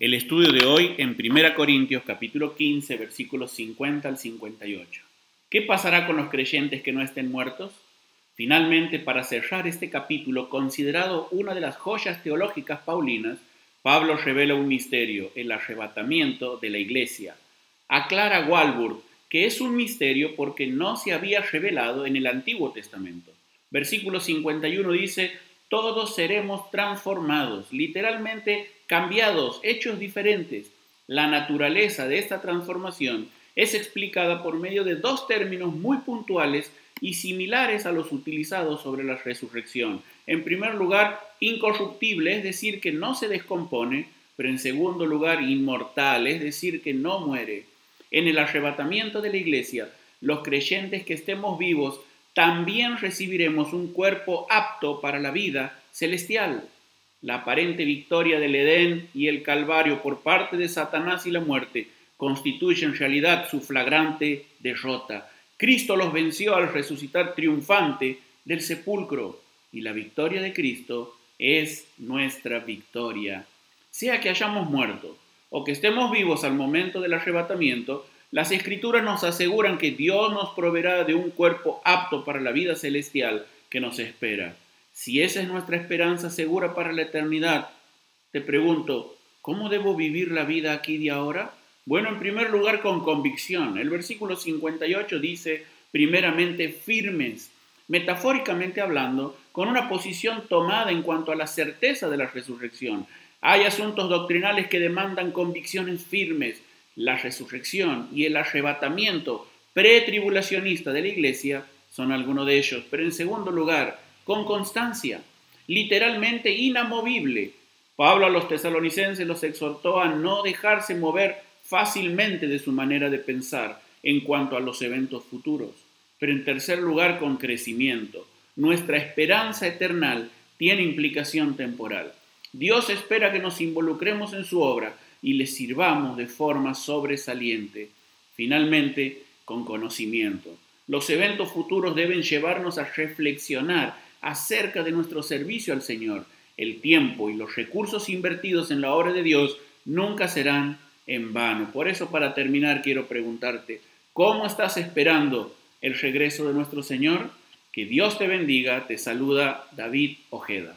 El estudio de hoy en 1 Corintios capítulo 15 versículos 50 al 58. ¿Qué pasará con los creyentes que no estén muertos? Finalmente, para cerrar este capítulo, considerado una de las joyas teológicas paulinas, Pablo revela un misterio, el arrebatamiento de la iglesia. Aclara Walburg que es un misterio porque no se había revelado en el Antiguo Testamento. Versículo 51 dice, todos seremos transformados, literalmente cambiados, hechos diferentes. La naturaleza de esta transformación es explicada por medio de dos términos muy puntuales y similares a los utilizados sobre la resurrección. En primer lugar, incorruptible, es decir, que no se descompone, pero en segundo lugar, inmortal, es decir, que no muere. En el arrebatamiento de la iglesia, los creyentes que estemos vivos también recibiremos un cuerpo apto para la vida celestial. La aparente victoria del Edén y el Calvario por parte de Satanás y la muerte constituye en realidad su flagrante derrota. Cristo los venció al resucitar triunfante del sepulcro y la victoria de Cristo es nuestra victoria. Sea que hayamos muerto o que estemos vivos al momento del arrebatamiento, las escrituras nos aseguran que Dios nos proveerá de un cuerpo apto para la vida celestial que nos espera. Si esa es nuestra esperanza segura para la eternidad, te pregunto, ¿cómo debo vivir la vida aquí y ahora? Bueno, en primer lugar, con convicción. El versículo 58 dice, primeramente, firmes, metafóricamente hablando, con una posición tomada en cuanto a la certeza de la resurrección. Hay asuntos doctrinales que demandan convicciones firmes. La resurrección y el arrebatamiento pretribulacionista de la iglesia son algunos de ellos. Pero en segundo lugar, con constancia, literalmente inamovible. Pablo a los tesalonicenses los exhortó a no dejarse mover fácilmente de su manera de pensar en cuanto a los eventos futuros. Pero en tercer lugar, con crecimiento. Nuestra esperanza eterna tiene implicación temporal. Dios espera que nos involucremos en su obra y le sirvamos de forma sobresaliente. Finalmente, con conocimiento. Los eventos futuros deben llevarnos a reflexionar acerca de nuestro servicio al Señor. El tiempo y los recursos invertidos en la obra de Dios nunca serán en vano. Por eso, para terminar, quiero preguntarte, ¿cómo estás esperando el regreso de nuestro Señor? Que Dios te bendiga. Te saluda David Ojeda.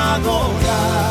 agora.